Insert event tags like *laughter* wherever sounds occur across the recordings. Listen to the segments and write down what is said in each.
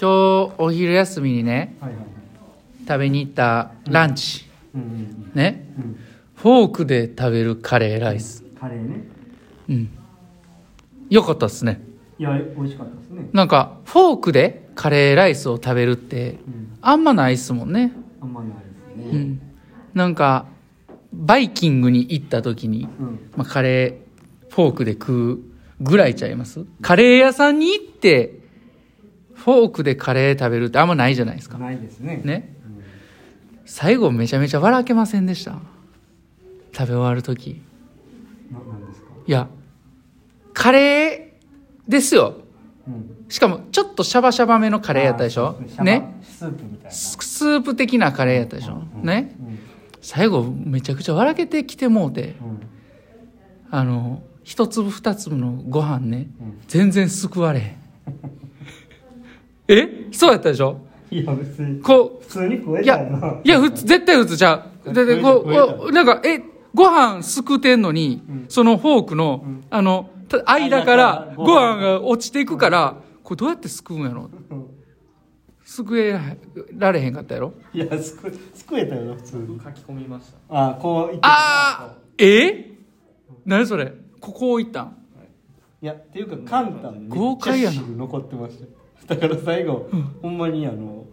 今日お昼休みにねはいはい。はい食べに行ったランチ、ね。フォークで食べるカレーライス。カレーね。うん。よかったっすね。いや美味しかったですね。なんかフォークでカレーライスを食べるってうん。あんまないっすもんね。あんまないですね。うん。なんかバイキングに行った時に、うん。まあ、カレーフォークで食うぐらいちゃいます？カレー屋さんに行ってフォークでカレー食べるってあんまないじゃないですか。ないですね。ね。うん最後めちゃめちゃ笑けませんでした？食べ終わる時。いやカレーですよ。うん。しかもちょっとシャバシャバめのカレーやったでしょ？ね。スープみたいな。ススープ的なカレーやったでしょ？うんねうん。最後めちゃくちゃ笑けてきてもうて。うん。あの一粒二粒のご飯ね。うん。全然救われへんえ？そうやったでしょ？いや別に。こ普通に食えういやたよないや普通絶対普通じゃう。だってこうこうなんかえご飯すくってんのに、うん。そのフォークの、うん。あのた間から間からご飯。が落ちていくからこれどうやってすくうんやろ？うん。すくえられへんかったやろ？いやすくすくえたよ普通に。書き込みました。あこう言ってああえ？何それ？ここ行ったん？い。やっていうか簡単豪快やな。残ってました *laughs* だから最後、ほんまにあの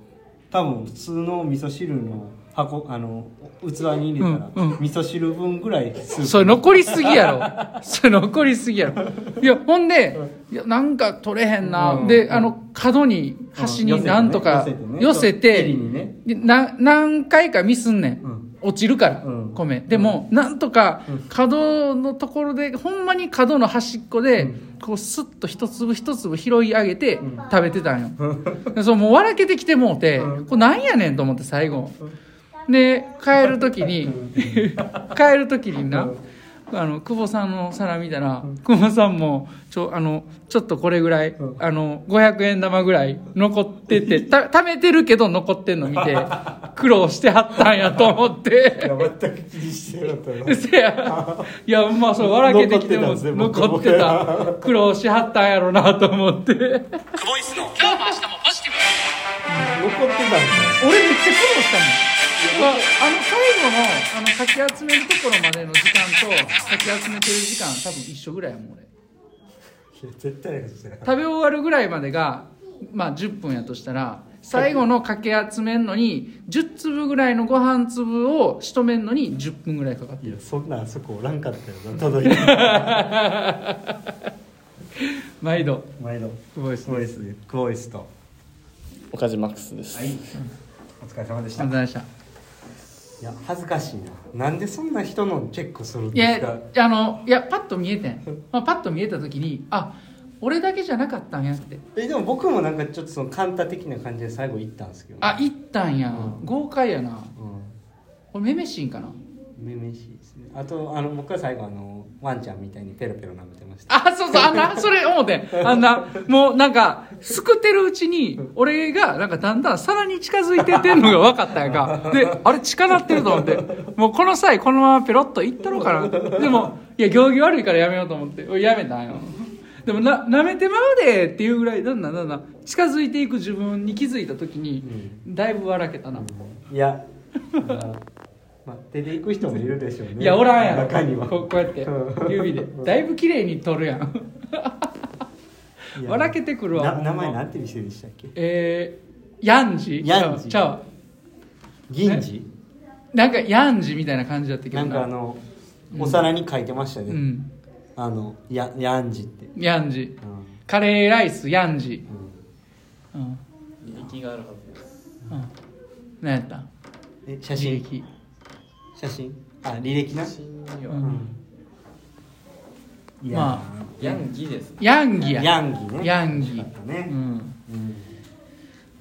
多分普通の味噌汁の箱あの器に入れたら、うんうん。味噌汁分ぐらいそれ残りすぎやろ。*laughs* それ残りすぎやろ。いやほんでいやなんか取れへんな、うん。であの角に端になんとか寄せて,、襟にね。でな何回かミスんねん、うん落ちるから、うん。米。でも、なんとかうん。角のところでほんまに角の端っこで、うん。こうスッと一粒一粒拾い上げてん。食べてたんよ、*laughs* でそうもう笑けてきてもうて、うん。これなんやねんと思って最後、で帰る時に *laughs* 帰る時にな、あの久保さんの皿見たら、久保さんもちょあのちょっとこれぐらい、うん。あの500円玉ぐらい残っててた貯めてるけど残ってんの見て *laughs* 苦労してはったんやと思っいてや全く気にしてなかったよ *laughs* せや。いやまあそう笑けてきても残ってた苦労しはったんやろなと思って。俺めっちゃ苦労したもんまあ、あの最後のあのかき集めるところまでの時間とかき集めてる時間多分一緒ぐらいやもん俺。いや絶対食べ終わるぐらいまでが、まあ、10分やとしたら最後のかき集めんのに10粒ぐらいのご飯粒を仕留めんのに10分ぐらいかかっていやそんなあそこおらんかったよな届いて。*laughs* 毎度。毎度。久保です。クボイスクボイスと。岡島マックスです、お疲れ様でした。ありがとうございました。いや恥ずかしいな。なんでそんな人のチェックするんいですか？やあのいやパッと見えてん、まあ、パッと見えた時にあ俺だけじゃなかったんやって。えでも僕もなんかちょっとそのカンタ的な感じで最後行ったんですけど。あ行ったんや、うん。豪快やな。うん。これめめしいんかな？めめしいですね。あとあの僕は最後あのワンちゃんみたいにペロペロ舐めてました。あ、そうそう、あんな、それ思って。ん。*laughs* あんな、もうなんか、すくってるうちに、俺が、なんかだんだん皿に近づいてってんのが分かったんやんか。*laughs* で、あれ近なってると思って、もうこの際このままペロッといったろうかな。でも、いや、行儀悪いからやめようと思って、俺やめたんよ。でもな、舐めてまうでっていうぐらい、だんだんだんだ。ん近づいていく自分に気づいた時に、だいぶ笑けたな。いや。まあまあ出ていく人もいるでしょうね。いや、おらんやろ。中には。ここうやってう、ん。指で。だいぶ綺麗に撮るやん。笑けてくるわ。名前なんて店でしたっけ？えー、ヤンジ。ヤンジ。ちゃうわ銀次？なんかヤンジみたいな感じだったけどなんかあのお皿に書いてましたね、うんあのやヤンジって、ヤンジ。うん。カレーライスヤンジ。うん。があるはずです。うん。何やった？んえ写真。履歴。写真？あ履歴な？写真には、うん。いやまヤンギですね。ヤンギや。ヤンギね。ヤンギ。美味しかったね。うん。うん。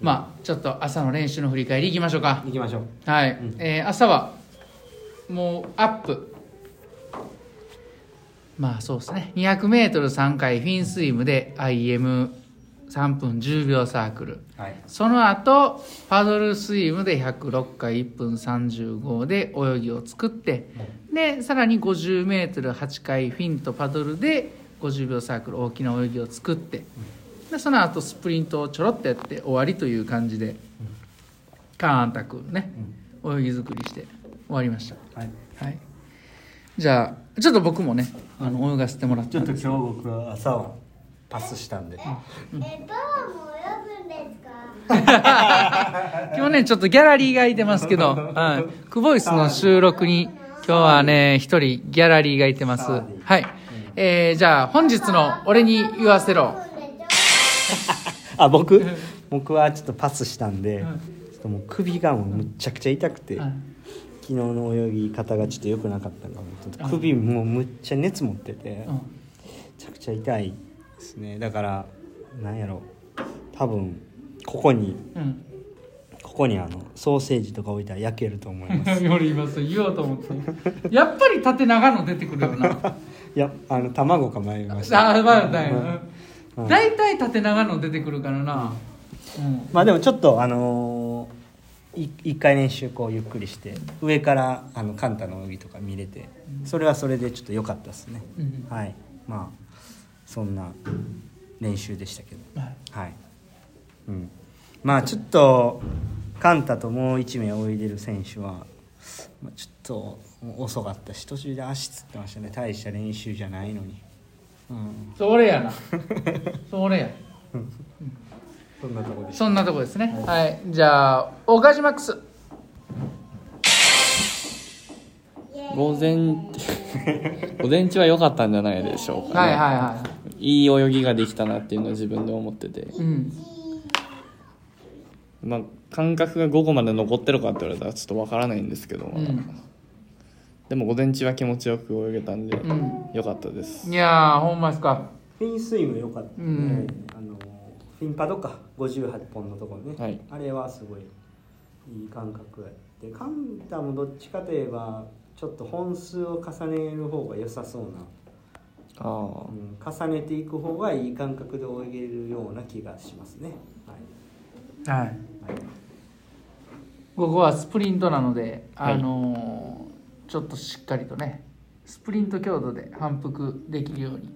まあちょっと朝の練習の振り返りいきましょうか。行きましょう。はい、うん。えー朝はもうアップまあそうですね。200m3 回フィンスイムで IM3 分10秒サークル。はい。その後パドルスイムで106回1分35で泳ぎを作ってでさらに 50m8 回フィンとパドルで50秒サークル大きな泳ぎを作ってでその後スプリントをちょろっとやって終わりという感じで、カーンタクね、泳ぎ作りして終わりました。はい。はいじゃあちょっと僕もねあの泳がせてもらっちょっとたんです今日僕は朝はパスしたんで。え、パワーも泳ぐんですか？*laughs* 今日ねちょっとギャラリーがいてますけど、はい、クボイスの収録に今日はね一人ギャラリーがいてます。はい、えー、じゃあ本日の俺に言わせろ。*laughs* あ僕？僕はちょっとパスしたんで、ちょっともう首がもうむっちゃくちゃ痛くて、はい昨日の泳ぎ方がちょっと良くなかったのかと首もうむっちゃ熱持ってて、うん。めちゃくちゃ痛いですね。だからなんやろ。多分ここにうん。ここにあのソーセージとか置いたら焼けると思います。*laughs* 俺今そう言おうと思ってやっぱり縦長の出てくるよな。*laughs* いやあの卵か迷いました。ああまあだようん。大体縦長の出てくるからな。うん。まあでもちょっとあのーい一回練習こうゆっくりして上からあのカンタの泳ぎとか見れてそれはそれでちょっと良かったですね、うん。はい。まあそんな練習でしたけど。はい。はい、うん、まあちょっとカンタともう1名泳いでる選手は、まあ、ちょっと遅かったし途中で足つってましたね。大した練習じゃないのに、うん、それやな。*laughs* それやそんなとこでそんなとこですね。はい。じゃあオカジマックス。*laughs* 午前午前中は良かったんじゃないでしょうか、ね、はいはいはい。い泳ぎができたなっていうのは自分で思ってて、うん。まあ、感覚が午後まで残ってるかって言われたらちょっとわからないんですけど、うん。でも午前中は気持ちよく泳げたんでうん。良かったです、いやーほんまですか。フィンスイング良かった。ね、うんフィンパドか58本のところね、はい。あれはすごいいい感覚やって。カンタもどっちかといえばちょっと本数を重ねる方が良さそうな、ああ。うん、重ねていく方がいい感覚で泳げるような気がしますね。はい、はい。はい。ここはスプリントなのであのーちょっとしっかりとねスプリント強度で反復できるように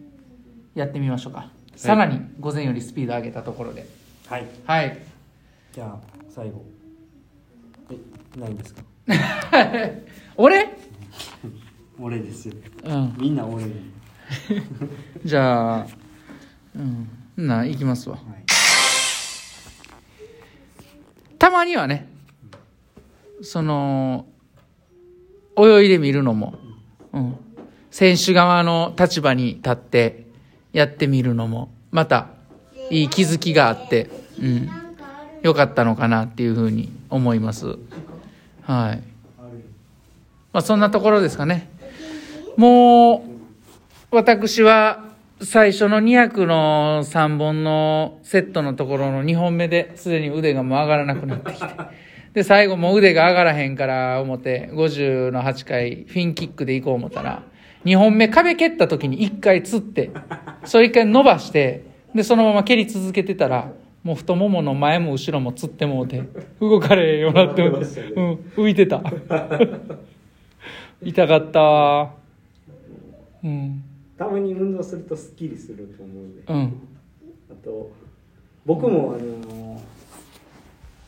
やってみましょうか、さらに午前よりスピード上げたところで。はい、はい。じゃあ最後。えないんですか？*laughs* 俺？俺ですよ。うん。みんな俺ね *laughs* じゃあうん。な行きますわ。はい。たまにはねその泳いでみるのも、うん、選手側の立場に立ってやってみるのもまたいい気づきがあって、うん、よかったのかなっていうふうに思います。はい。まあそんなところですかね。もう私は最初の200の3本のセットのところの2本目ですでに腕がもう上がらなくなってきて。で、最後もう腕が上がらへんから思って、50の8回フィンキックで行こう思ったら、2本目壁蹴った時に1回つって、それ1回伸ばして、で、そのまま蹴り続けてたら、もう太ももの前も後ろもつってもうて、動かれようになって、うん、浮いてた。*laughs* 痛かったわうん。たまに運動するとスッキリすると思うんでうん。あと僕もあの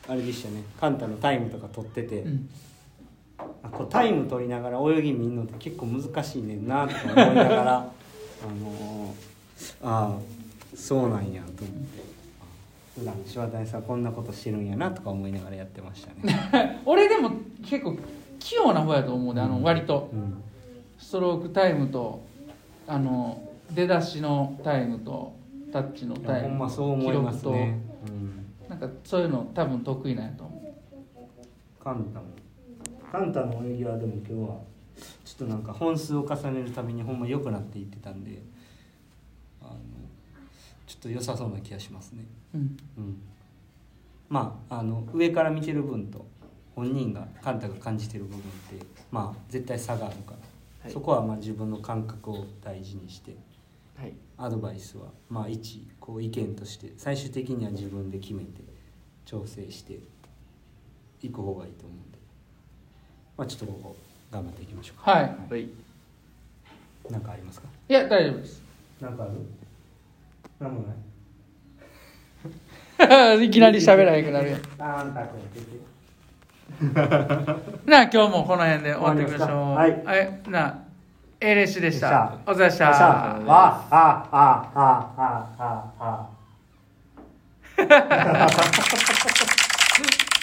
あれでしたねカンタのタイムとか取ってて、うん。あこうタイム取りながら泳ぎ見るのって結構難しいねんなとか思いながら *laughs* あのああそうなんやと思って。あ普段柴谷さんこんなことしてるんやなとか思いながらやってましたね、*laughs* 俺でも結構器用な方やと思うで、あの、割と。うん、ストロークタイムとあの出だしのタイムとタッチのいタイムやほんまそう思いますね、うん、なんかそういうの多分得意なんやと思カンタもカンタの泳ぎはでも今日はちょっとなんか本数を重ねるたびにほんま良くなっていってたんであのちょっと良さそうな気がしますね。う、うん、うん。まああの上から見てる分と本人がカンタが感じてる部分ってまあ絶対差があるから、はい。そこはまあ自分の感覚を大事にしてはい。アドバイスはまあ一こう意見として最終的には自分で決めて調整していく方がいいと思うんでまあ、ちょっとここ頑張っていきましょうか。はい、はい、なんかありますか？いや大丈夫です。んかある？んもない？*laughs* いきなり喋らへんくなるやん。あんたこれなあ今日もこの辺で終わっていきましょう。はい、はい、なあ A レシでした。お疲れした。あああああああ。Ha ha ha ha ha.